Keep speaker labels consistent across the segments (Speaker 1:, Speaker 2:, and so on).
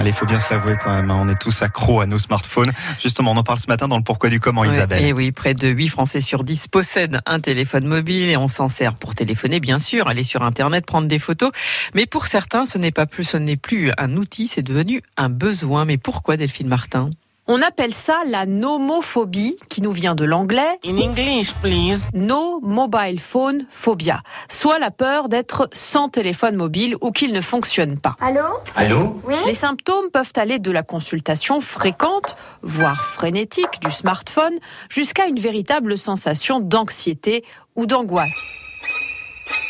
Speaker 1: Allez, il faut bien se l'avouer quand même, hein, on est tous accros à nos smartphones. Justement, on en parle ce matin dans le pourquoi du comment, Isabelle.
Speaker 2: Et oui, près de 8 Français sur 10 possèdent un téléphone mobile et on s'en sert pour téléphoner, bien sûr, aller sur Internet, prendre des photos. Mais pour certains, ce n'est pas plus, ce n'est plus un outil, c'est devenu un besoin. Mais pourquoi, Delphine Martin?
Speaker 3: On appelle ça la nomophobie, qui nous vient de l'anglais.
Speaker 4: In English, please.
Speaker 3: No mobile phone phobia, soit la peur d'être sans téléphone mobile ou qu'il ne fonctionne pas.
Speaker 5: Allô?
Speaker 4: Allô?
Speaker 5: Oui?
Speaker 3: Les symptômes peuvent aller de la consultation fréquente, voire frénétique du smartphone, jusqu'à une véritable sensation d'anxiété ou d'angoisse.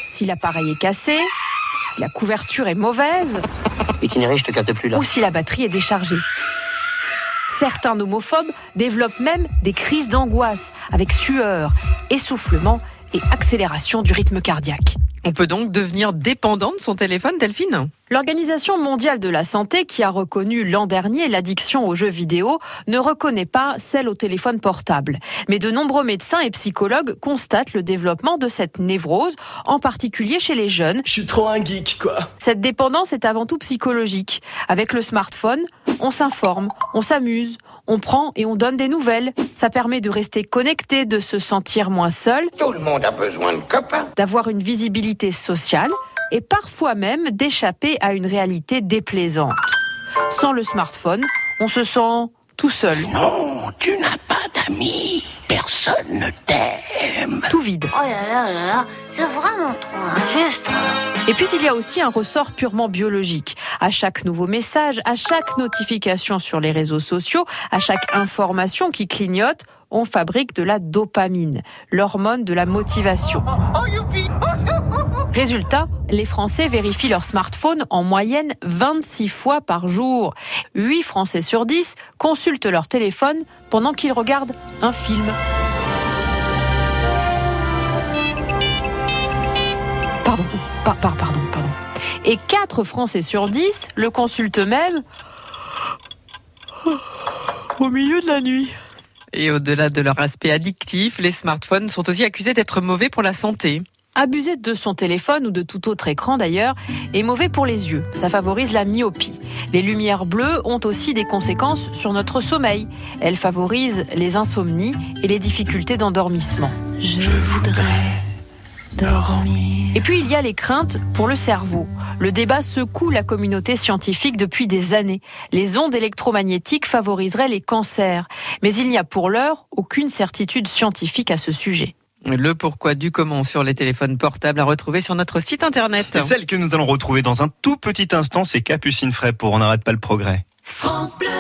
Speaker 3: Si l'appareil est cassé, si la couverture est mauvaise,
Speaker 4: je te capte plus là.
Speaker 3: ou si la batterie est déchargée. Certains nomophobes développent même des crises d'angoisse avec sueur, essoufflement et accélération du rythme cardiaque.
Speaker 2: On peut donc devenir dépendant de son téléphone, Delphine
Speaker 3: L'Organisation mondiale de la santé, qui a reconnu l'an dernier l'addiction aux jeux vidéo, ne reconnaît pas celle au téléphone portable. Mais de nombreux médecins et psychologues constatent le développement de cette névrose, en particulier chez les jeunes.
Speaker 6: Je suis trop un geek, quoi.
Speaker 3: Cette dépendance est avant tout psychologique. Avec le smartphone, on s'informe, on s'amuse, on prend et on donne des nouvelles. Ça permet de rester connecté, de se sentir moins seul,
Speaker 7: Tout le monde a besoin de copains.
Speaker 3: d'avoir une visibilité sociale et parfois même d'échapper à une réalité déplaisante. Sans le smartphone, on se sent tout seul,
Speaker 7: Non, tu n'as pas d'amis. Personne ne t'aime.
Speaker 3: Tout vide.
Speaker 5: Oh là là là là, c'est vraiment trop injuste.
Speaker 3: Et puis il y a aussi un ressort purement biologique. À chaque nouveau message, à chaque notification sur les réseaux sociaux, à chaque information qui clignote, on fabrique de la dopamine, l'hormone de la motivation. Résultat, les Français vérifient leur smartphone en moyenne 26 fois par jour. 8 Français sur 10 consultent leur téléphone pendant qu'ils regardent un film. Par- par- pardon, pardon. Et 4 Français sur 10 le consultent même au milieu de la nuit.
Speaker 2: Et au-delà de leur aspect addictif, les smartphones sont aussi accusés d'être mauvais pour la santé.
Speaker 3: Abuser de son téléphone ou de tout autre écran d'ailleurs est mauvais pour les yeux. Ça favorise la myopie. Les lumières bleues ont aussi des conséquences sur notre sommeil. Elles favorisent les insomnies et les difficultés d'endormissement.
Speaker 6: Je voudrais dormir.
Speaker 3: Et puis il y a les craintes pour le cerveau. Le débat secoue la communauté scientifique depuis des années. Les ondes électromagnétiques favoriseraient les cancers. Mais il n'y a pour l'heure aucune certitude scientifique à ce sujet.
Speaker 2: Le pourquoi du comment sur les téléphones portables à retrouver sur notre site internet.
Speaker 1: Et celle que nous allons retrouver dans un tout petit instant, c'est Capucine Fray pour On n'arrête pas le progrès.
Speaker 6: France Bleu.